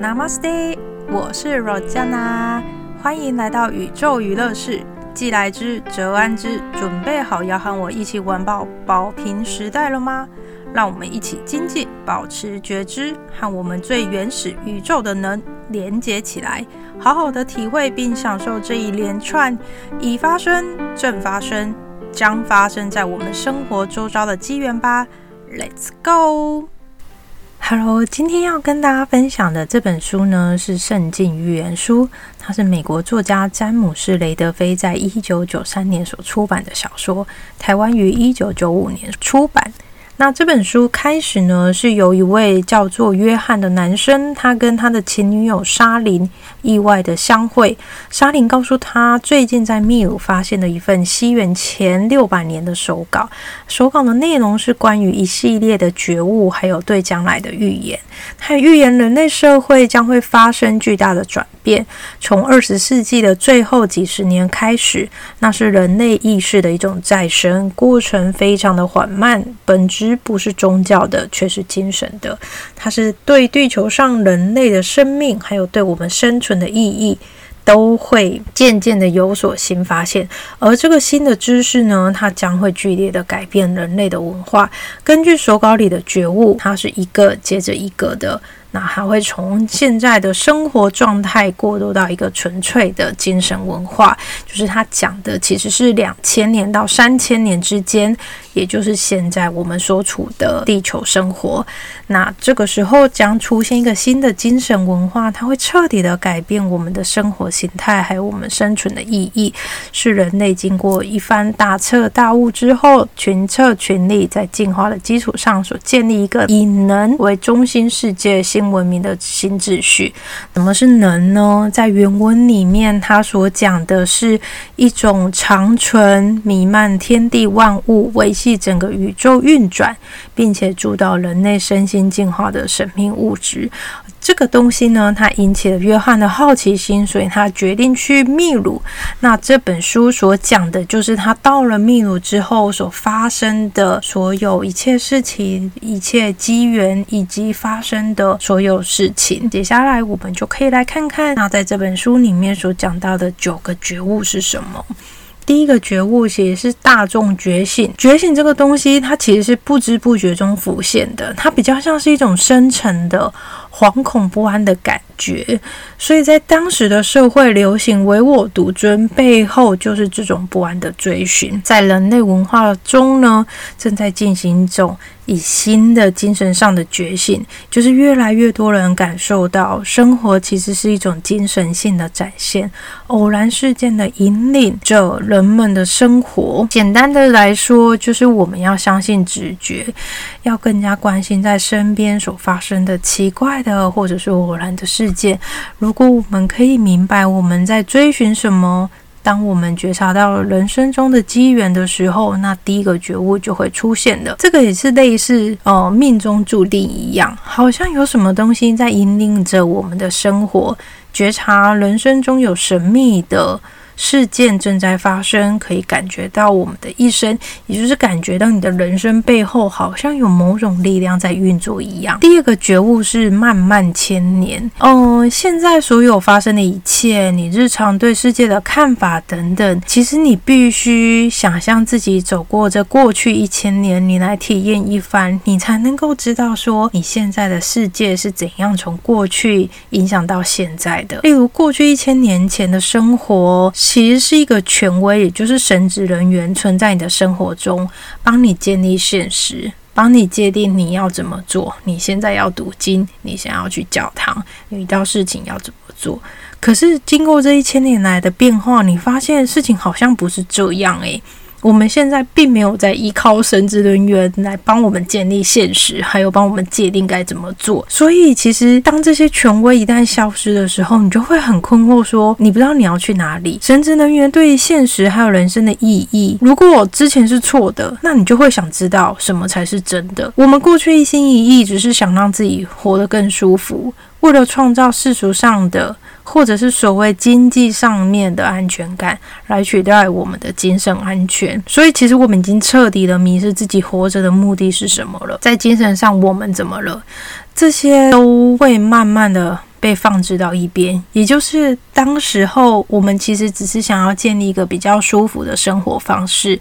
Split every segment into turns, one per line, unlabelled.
Namaste，我是 Rojana，欢迎来到宇宙娱乐室。既来之，则安之。准备好要和我一起玩爆宝瓶时代了吗？让我们一起精进，保持觉知，和我们最原始宇宙的能连接起来，好好的体会并享受这一连串已发生、正发生、将发生在我们生活周遭的机缘吧。Let's go！go！Hello，今天要跟大家分享的这本书呢是《圣经预言书》，它是美国作家詹姆斯·雷德菲在一九九三年所出版的小说，台湾于一九九五年出版。那这本书开始呢，是由一位叫做约翰的男生，他跟他的前女友莎琳意外的相会。莎琳告诉他，最近在秘鲁发现了一份西元前六百年的手稿，手稿的内容是关于一系列的觉悟，还有对将来的预言。他预言人类社会将会发生巨大的转变，从二十世纪的最后几十年开始，那是人类意识的一种再生过程，非常的缓慢，本质。不是宗教的，却是精神的。它是对地球上人类的生命，还有对我们生存的意义，都会渐渐的有所新发现。而这个新的知识呢，它将会剧烈的改变人类的文化。根据手稿里的觉悟，它是一个接着一个的。那还会从现在的生活状态过渡到一个纯粹的精神文化，就是他讲的其实是两千年到三千年之间，也就是现在我们所处的地球生活。那这个时候将出现一个新的精神文化，它会彻底的改变我们的生活形态，还有我们生存的意义。是人类经过一番大彻大悟之后，群策群力，在进化的基础上所建立一个以能为中心世界。新文明的新秩序，什么是能呢？在原文里面，它所讲的是一种长存、弥漫天地万物、维系整个宇宙运转，并且主导人类身心进化的神秘物质。这个东西呢，它引起了约翰的好奇心，所以他决定去秘鲁。那这本书所讲的就是他到了秘鲁之后所发生的所有一切事情、一切机缘以及发生的所有事情。接下来我们就可以来看看，那在这本书里面所讲到的九个觉悟是什么。第一个觉悟其实是大众觉醒，觉醒这个东西，它其实是不知不觉中浮现的，它比较像是一种深层的。惶恐不安的感觉，所以在当时的社会流行唯我独尊背后，就是这种不安的追寻。在人类文化中呢，正在进行一种以新的精神上的觉醒，就是越来越多人感受到生活其实是一种精神性的展现，偶然事件的引领着人们的生活。简单的来说，就是我们要相信直觉，要更加关心在身边所发生的奇怪的。的或者是偶然的事件，如果我们可以明白我们在追寻什么，当我们觉察到人生中的机缘的时候，那第一个觉悟就会出现的。这个也是类似呃命中注定一样，好像有什么东西在引领着我们的生活，觉察人生中有神秘的。事件正在发生，可以感觉到我们的一生，也就是感觉到你的人生背后好像有某种力量在运作一样。第二个觉悟是漫漫千年，嗯，现在所有发生的一切，你日常对世界的看法等等，其实你必须想象自己走过这过去一千年，你来体验一番，你才能够知道说你现在的世界是怎样从过去影响到现在的。例如过去一千年前的生活。其实是一个权威，也就是神职人员存在你的生活中，帮你建立现实，帮你界定你要怎么做。你现在要读经，你想要去教堂，遇到事情要怎么做？可是经过这一千年来的变化，你发现事情好像不是这样诶。我们现在并没有在依靠神职人员来帮我们建立现实，还有帮我们界定该怎么做。所以，其实当这些权威一旦消失的时候，你就会很困惑，说你不知道你要去哪里。神职人员对于现实还有人生的意义，如果之前是错的，那你就会想知道什么才是真的。我们过去一心一意只是想让自己活得更舒服，为了创造世俗上的。或者是所谓经济上面的安全感来取代我们的精神安全，所以其实我们已经彻底的迷失自己活着的目的是什么了。在精神上我们怎么了？这些都会慢慢的被放置到一边，也就是当时候我们其实只是想要建立一个比较舒服的生活方式，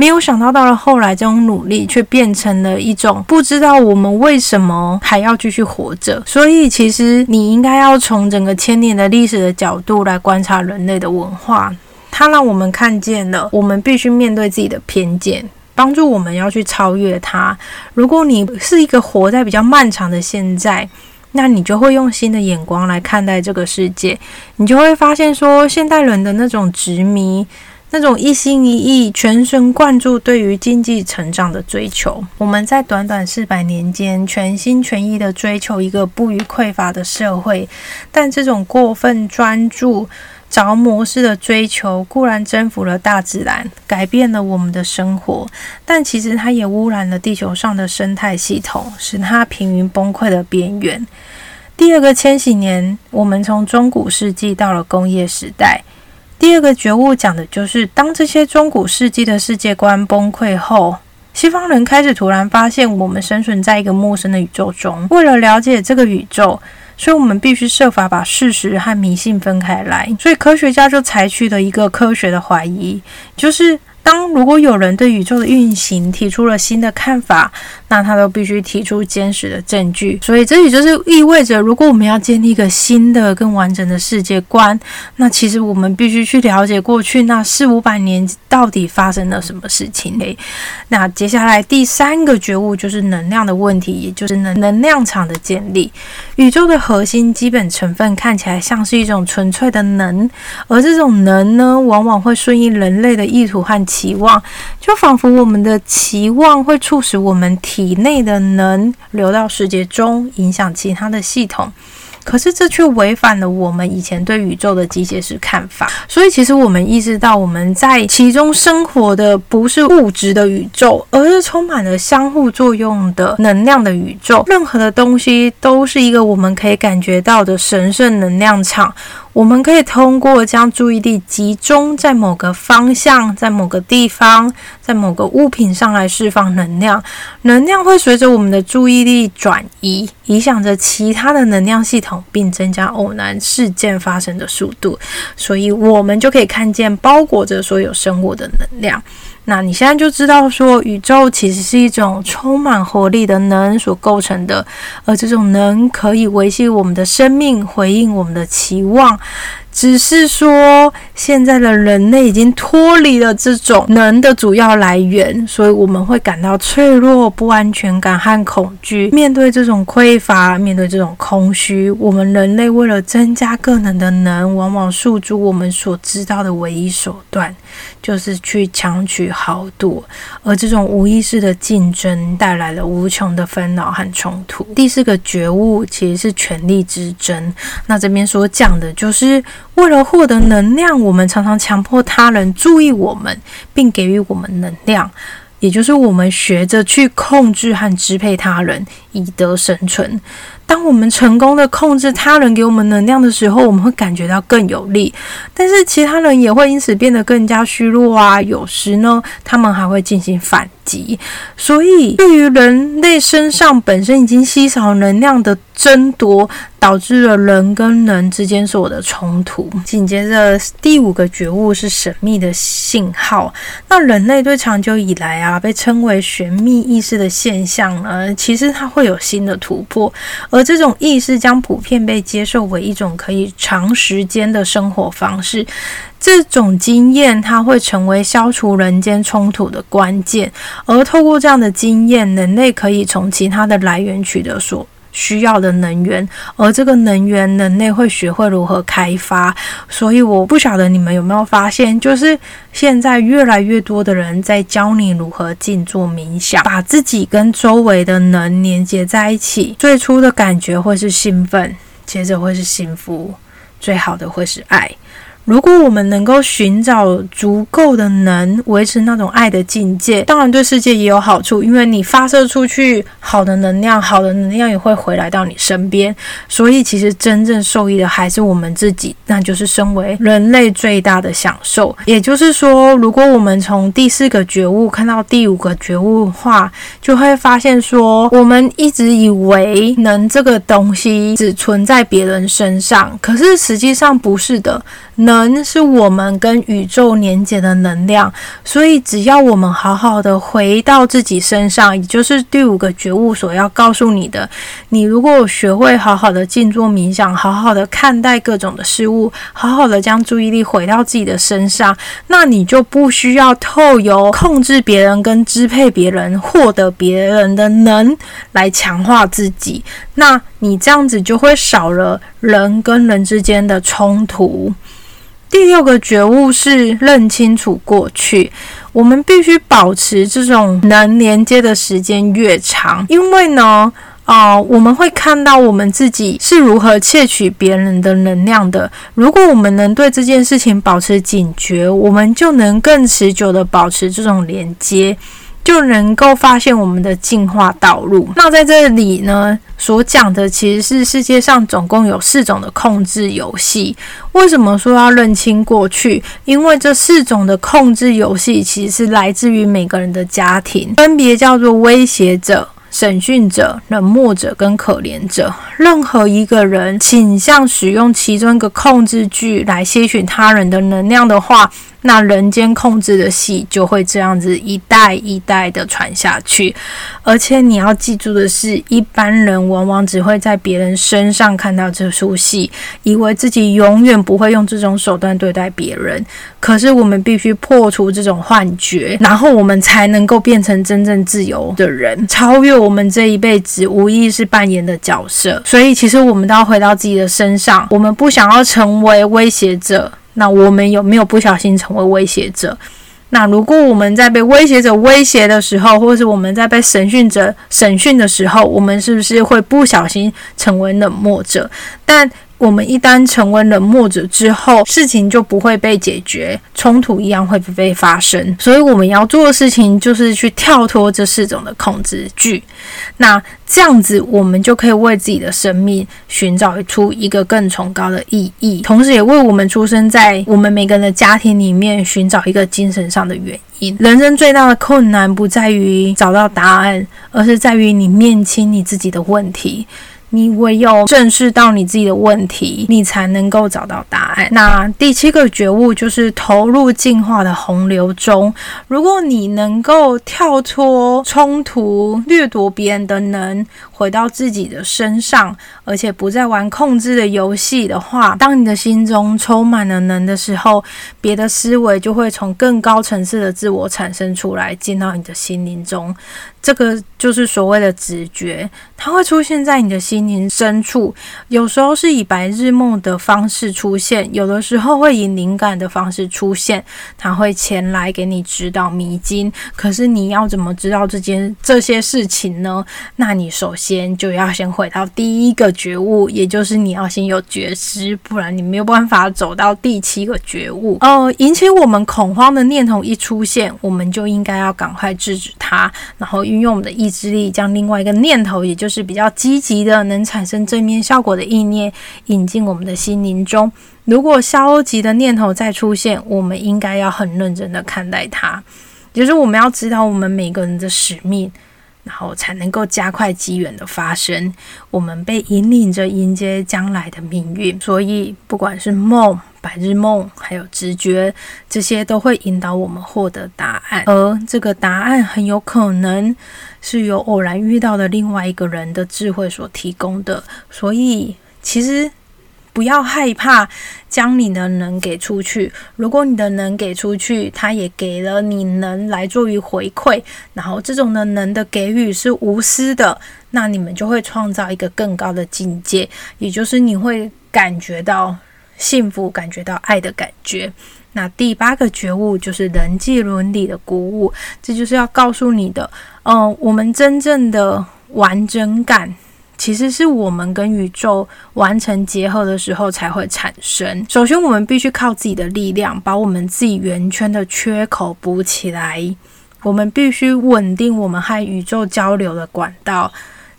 没有想到到了后来，这种努力却变成了一种不知道我们为什么还要继续活着。所以，其实你应该要从整个千年的历史的角度来观察人类的文化，它让我们看见了我们必须面对自己的偏见，帮助我们要去超越它。如果你是一个活在比较漫长的现在。那你就会用新的眼光来看待这个世界，你就会发现说，现代人的那种执迷，那种一心一意、全神贯注对于经济成长的追求，我们在短短四百年间全心全意的追求一个不予匮乏的社会，但这种过分专注。着魔式的追求固然征服了大自然，改变了我们的生活，但其实它也污染了地球上的生态系统，使它濒临崩溃的边缘。第二个千禧年，我们从中古世纪到了工业时代。第二个觉悟讲的就是，当这些中古世纪的世界观崩溃后，西方人开始突然发现，我们生存在一个陌生的宇宙中。为了了解这个宇宙。所以，我们必须设法把事实和迷信分开来。所以，科学家就采取了一个科学的怀疑，就是。当如果有人对宇宙的运行提出了新的看法，那他都必须提出坚实的证据。所以这也就是意味着，如果我们要建立一个新的、更完整的世界观，那其实我们必须去了解过去那四五百年到底发生了什么事情。诶，那接下来第三个觉悟就是能量的问题，也就是能能量场的建立。宇宙的核心基本成分看起来像是一种纯粹的能，而这种能呢，往往会顺应人类的意图和。期望，就仿佛我们的期望会促使我们体内的能流到世界中，影响其他的系统。可是这却违反了我们以前对宇宙的机械式看法。所以，其实我们意识到，我们在其中生活的不是物质的宇宙，而是充满了相互作用的能量的宇宙。任何的东西都是一个我们可以感觉到的神圣能量场。我们可以通过将注意力集中在某个方向，在某个地方，在某个物品上来释放能量。能量会随着我们的注意力转移，影响着其他的能量系统，并增加偶然事件发生的速度。所以，我们就可以看见包裹着所有生物的能量。那你现在就知道，说宇宙其实是一种充满活力的能所构成的，而这种能可以维系我们的生命，回应我们的期望。只是说，现在的人类已经脱离了这种能的主要来源，所以我们会感到脆弱、不安全感和恐惧。面对这种匮乏，面对这种空虚，我们人类为了增加个能的能，往往诉诸我们所知道的唯一手段，就是去强取豪夺。而这种无意识的竞争，带来了无穷的烦恼和冲突。第四个觉悟其实是权力之争。那这边所讲的就是。为了获得能量，我们常常强迫他人注意我们，并给予我们能量，也就是我们学着去控制和支配他人，以得生存。当我们成功的控制他人给我们能量的时候，我们会感觉到更有力，但是其他人也会因此变得更加虚弱啊。有时呢，他们还会进行反击。所以，对于人类身上本身已经稀少能量的争夺，导致了人跟人之间所有的冲突。紧接着，第五个觉悟是神秘的信号。那人类对长久以来啊被称为玄秘意识的现象呢，其实它会有新的突破，而这种意识将普遍被接受为一种可以长时间的生活方式。这种经验，它会成为消除人间冲突的关键。而透过这样的经验，人类可以从其他的来源取得所需要的能源。而这个能源，人类会学会如何开发。所以，我不晓得你们有没有发现，就是。现在越来越多的人在教你如何静坐冥想，把自己跟周围的能连接在一起。最初的感觉会是兴奋，接着会是幸福，最好的会是爱。如果我们能够寻找足够的能维持那种爱的境界，当然对世界也有好处，因为你发射出去好的能量，好的能量也会回来到你身边。所以，其实真正受益的还是我们自己，那就是身为人类最大的享受。也就是说，如果我们从第四个觉悟看到第五个觉悟的话，就会发现说，我们一直以为能这个东西只存在别人身上，可是实际上不是的。能是我们跟宇宙连接的能量，所以只要我们好好的回到自己身上，也就是第五个觉悟所要告诉你的。你如果学会好好的静坐冥想，好好的看待各种的事物，好好的将注意力回到自己的身上，那你就不需要透由控制别人跟支配别人，获得别人的能来强化自己。那你这样子就会少了人跟人之间的冲突。第六个觉悟是认清楚过去，我们必须保持这种能连接的时间越长，因为呢，啊，我们会看到我们自己是如何窃取别人的能量的。如果我们能对这件事情保持警觉，我们就能更持久的保持这种连接。就能够发现我们的进化道路。那在这里呢，所讲的其实是世界上总共有四种的控制游戏。为什么说要认清过去？因为这四种的控制游戏其实是来自于每个人的家庭，分别叫做威胁者。审讯者、冷漠者跟可怜者，任何一个人倾向使用其中一个控制句来吸取他人的能量的话，那人间控制的戏就会这样子一代一代的传下去。而且你要记住的是，一般人往往只会在别人身上看到这出戏，以为自己永远不会用这种手段对待别人。可是我们必须破除这种幻觉，然后我们才能够变成真正自由的人，超越我们这一辈子无意识扮演的角色。所以，其实我们都要回到自己的身上。我们不想要成为威胁者，那我们有没有不小心成为威胁者？那如果我们在被威胁者威胁的时候，或是我们在被审讯者审讯的时候，我们是不是会不小心成为冷漠者？但我们一旦成为冷漠者之后，事情就不会被解决，冲突一样会被发生。所以我们要做的事情就是去跳脱这四种的控制句。那这样子，我们就可以为自己的生命寻找出一个更崇高的意义，同时也为我们出生在我们每个人的家庭里面寻找一个精神上的原因。人生最大的困难不在于找到答案，而是在于你面清你自己的问题。你唯有正视到你自己的问题，你才能够找到答案。那第七个觉悟就是投入进化的洪流中。如果你能够跳脱冲突、掠夺别人的能，回到自己的身上，而且不再玩控制的游戏的话，当你的心中充满了能的时候，别的思维就会从更高层次的自我产生出来，进到你的心灵中。这个就是所谓的直觉，它会出现在你的心灵深处。有时候是以白日梦的方式出现，有的时候会以灵感的方式出现。它会前来给你指导迷津。可是你要怎么知道这件这些事情呢？那你首先间就要先回到第一个觉悟，也就是你要先有觉知，不然你没有办法走到第七个觉悟。哦，引起我们恐慌的念头一出现，我们就应该要赶快制止它，然后。运用我们的意志力，将另外一个念头，也就是比较积极的、能产生正面效果的意念，引进我们的心灵中。如果消极的念头再出现，我们应该要很认真的看待它。就是我们要知道我们每个人的使命，然后才能够加快机缘的发生。我们被引领着迎接将来的命运，所以不管是梦。白日梦，还有直觉，这些都会引导我们获得答案，而这个答案很有可能是由偶然遇到的另外一个人的智慧所提供的。所以，其实不要害怕将你的能给出去。如果你的能给出去，他也给了你能来作为回馈，然后这种的能的给予是无私的，那你们就会创造一个更高的境界，也就是你会感觉到。幸福，感觉到爱的感觉。那第八个觉悟就是人际伦理的鼓舞，这就是要告诉你的。嗯，我们真正的完整感其实是我们跟宇宙完成结合的时候才会产生。首先，我们必须靠自己的力量，把我们自己圆圈的缺口补起来。我们必须稳定我们和宇宙交流的管道。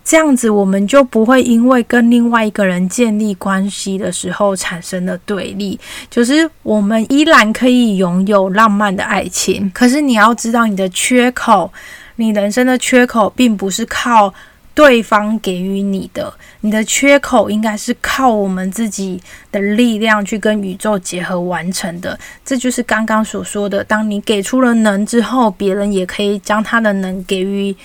这样子，我们就不会因为跟另外一个人建立关系的时候产生了对立。就是我们依然可以拥有浪漫的爱情，可是你要知道，你的缺口，你人生的缺口，并不是靠对方给予你的，你的缺口应该是靠我们自己的力量去跟宇宙结合完成的。这就是刚刚所说的，当你给出了能之后，别人也可以将他的能给予。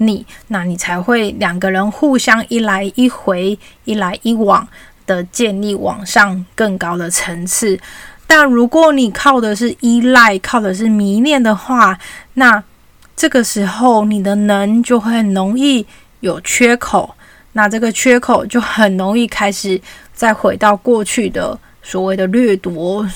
你，那你才会两个人互相一来一回、一来一往的建立往上更高的层次。但如果你靠的是依赖、靠的是迷恋的话，那这个时候你的能就会很容易有缺口，那这个缺口就很容易开始再回到过去的所谓的掠夺。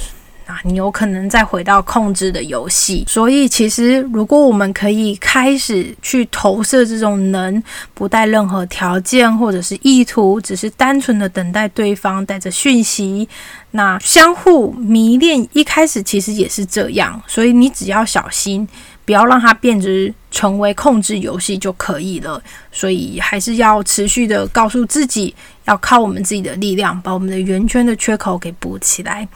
啊，你有可能再回到控制的游戏，所以其实如果我们可以开始去投射这种能，不带任何条件或者是意图，只是单纯的等待对方带着讯息，那相互迷恋一开始其实也是这样，所以你只要小心，不要让它变成成为控制游戏就可以了。所以还是要持续的告诉自己，要靠我们自己的力量，把我们的圆圈的缺口给补起来。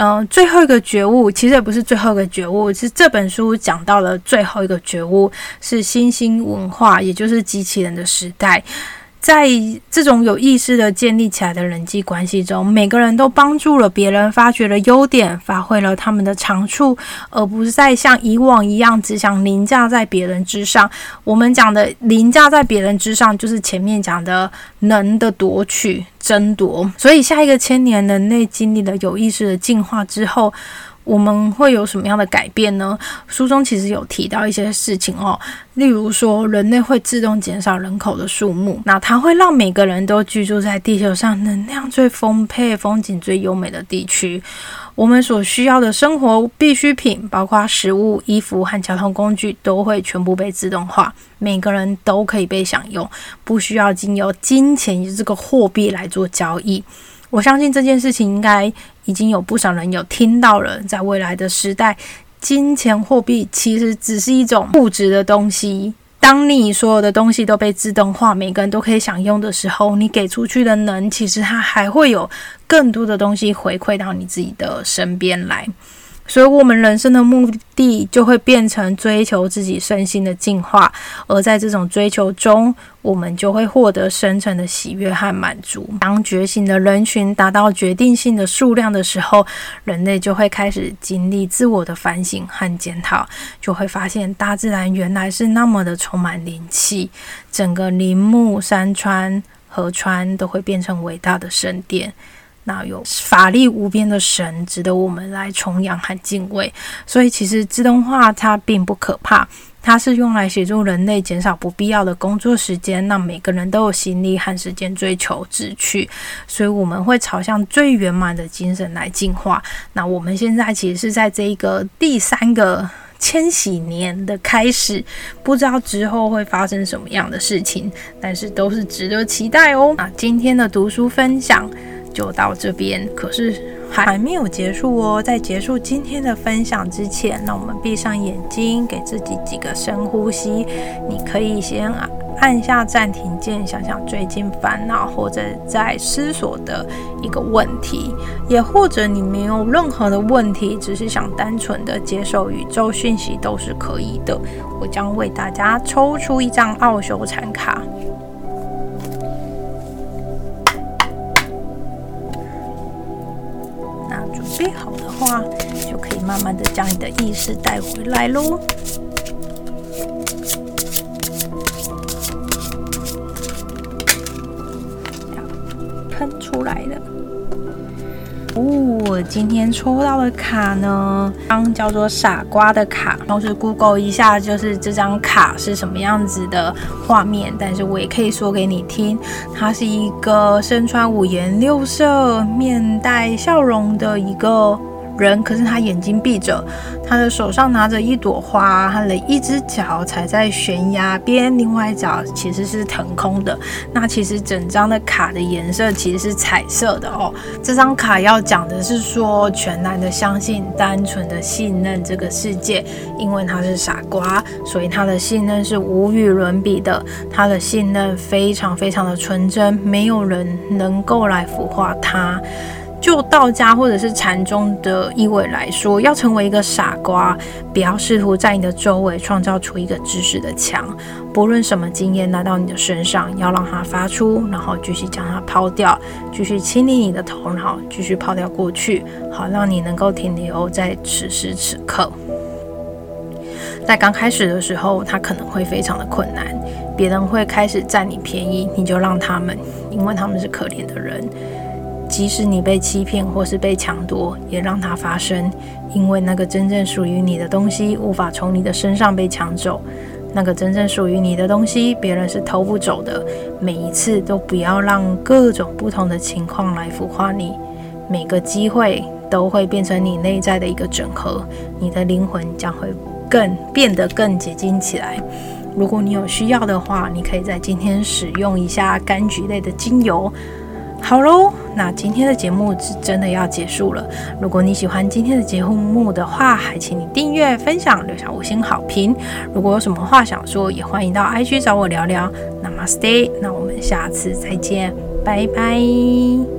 嗯，最后一个觉悟其实也不是最后一个觉悟，是这本书讲到了最后一个觉悟，是新兴文化，也就是机器人的时代。在这种有意识的建立起来的人际关系中，每个人都帮助了别人，发掘了优点，发挥了他们的长处，而不是再像以往一样只想凌驾在别人之上。我们讲的凌驾在别人之上，就是前面讲的能的夺取、争夺。所以，下一个千年，人类经历了有意识的进化之后。我们会有什么样的改变呢？书中其实有提到一些事情哦，例如说人类会自动减少人口的数目，那它会让每个人都居住在地球上能量最丰沛、风景最优美的地区。我们所需要的生活必需品，包括食物、衣服和交通工具，都会全部被自动化，每个人都可以被享用，不需要经由金钱这个货币来做交易。我相信这件事情应该已经有不少人有听到了。在未来的时代，金钱货币其实只是一种物质的东西。当你所有的东西都被自动化，每个人都可以享用的时候，你给出去的能，其实它还会有更多的东西回馈到你自己的身边来。所以，我们人生的目的就会变成追求自己身心的进化，而在这种追求中，我们就会获得深层的喜悦和满足。当觉醒的人群达到决定性的数量的时候，人类就会开始经历自我的反省和检讨，就会发现大自然原来是那么的充满灵气，整个林木、山川、河川都会变成伟大的神殿。那有法力无边的神值得我们来崇仰和敬畏，所以其实自动化它并不可怕，它是用来协助人类减少不必要的工作时间，让每个人都有心力和时间追求志趣，所以我们会朝向最圆满的精神来进化。那我们现在其实是在这一个第三个千禧年的开始，不知道之后会发生什么样的事情，但是都是值得期待哦。那今天的读书分享。就到这边，可是还没有结束哦。在结束今天的分享之前，让我们闭上眼睛，给自己几个深呼吸。你可以先按下暂停键，想想最近烦恼或者在思索的一个问题，也或者你没有任何的问题，只是想单纯的接受宇宙讯息，都是可以的。我将为大家抽出一张奥修禅卡。备好的话，就可以慢慢的将你的意识带回来喽。喷出来了。今天抽到的卡呢，张叫做傻瓜的卡，然后是 Google 一下，就是这张卡是什么样子的画面。但是我也可以说给你听，它是一个身穿五颜六色、面带笑容的一个人，可是他眼睛闭着，他的手上拿着一朵花，他的一只脚踩在悬崖边，另外一脚其实是腾空的。那其实整张的卡的颜色其实是彩色的哦。这张卡要讲的是说，全然的相信，单纯的信任这个世界，因为他是傻瓜，所以他的信任是无与伦比的。他的信任非常非常的纯真，没有人能够来腐化他。就道家或者是禅宗的意味来说，要成为一个傻瓜，不要试图在你的周围创造出一个知识的墙。不论什么经验来到你的身上，要让它发出，然后继续将它抛掉，继续清理你的头脑，继续抛掉过去，好让你能够停留在此时此刻。在刚开始的时候，它可能会非常的困难，别人会开始占你便宜，你就让他们，因为他们是可怜的人。即使你被欺骗或是被抢夺，也让它发生，因为那个真正属于你的东西无法从你的身上被抢走。那个真正属于你的东西，别人是偷不走的。每一次都不要让各种不同的情况来腐化你，每个机会都会变成你内在的一个整合，你的灵魂将会更变得更结晶起来。如果你有需要的话，你可以在今天使用一下柑橘类的精油。好喽，那今天的节目是真的要结束了。如果你喜欢今天的节目的话，还请你订阅、分享、留下五星好评。如果有什么话想说，也欢迎到 IG 找我聊聊。Namaste，那我们下次再见，拜拜。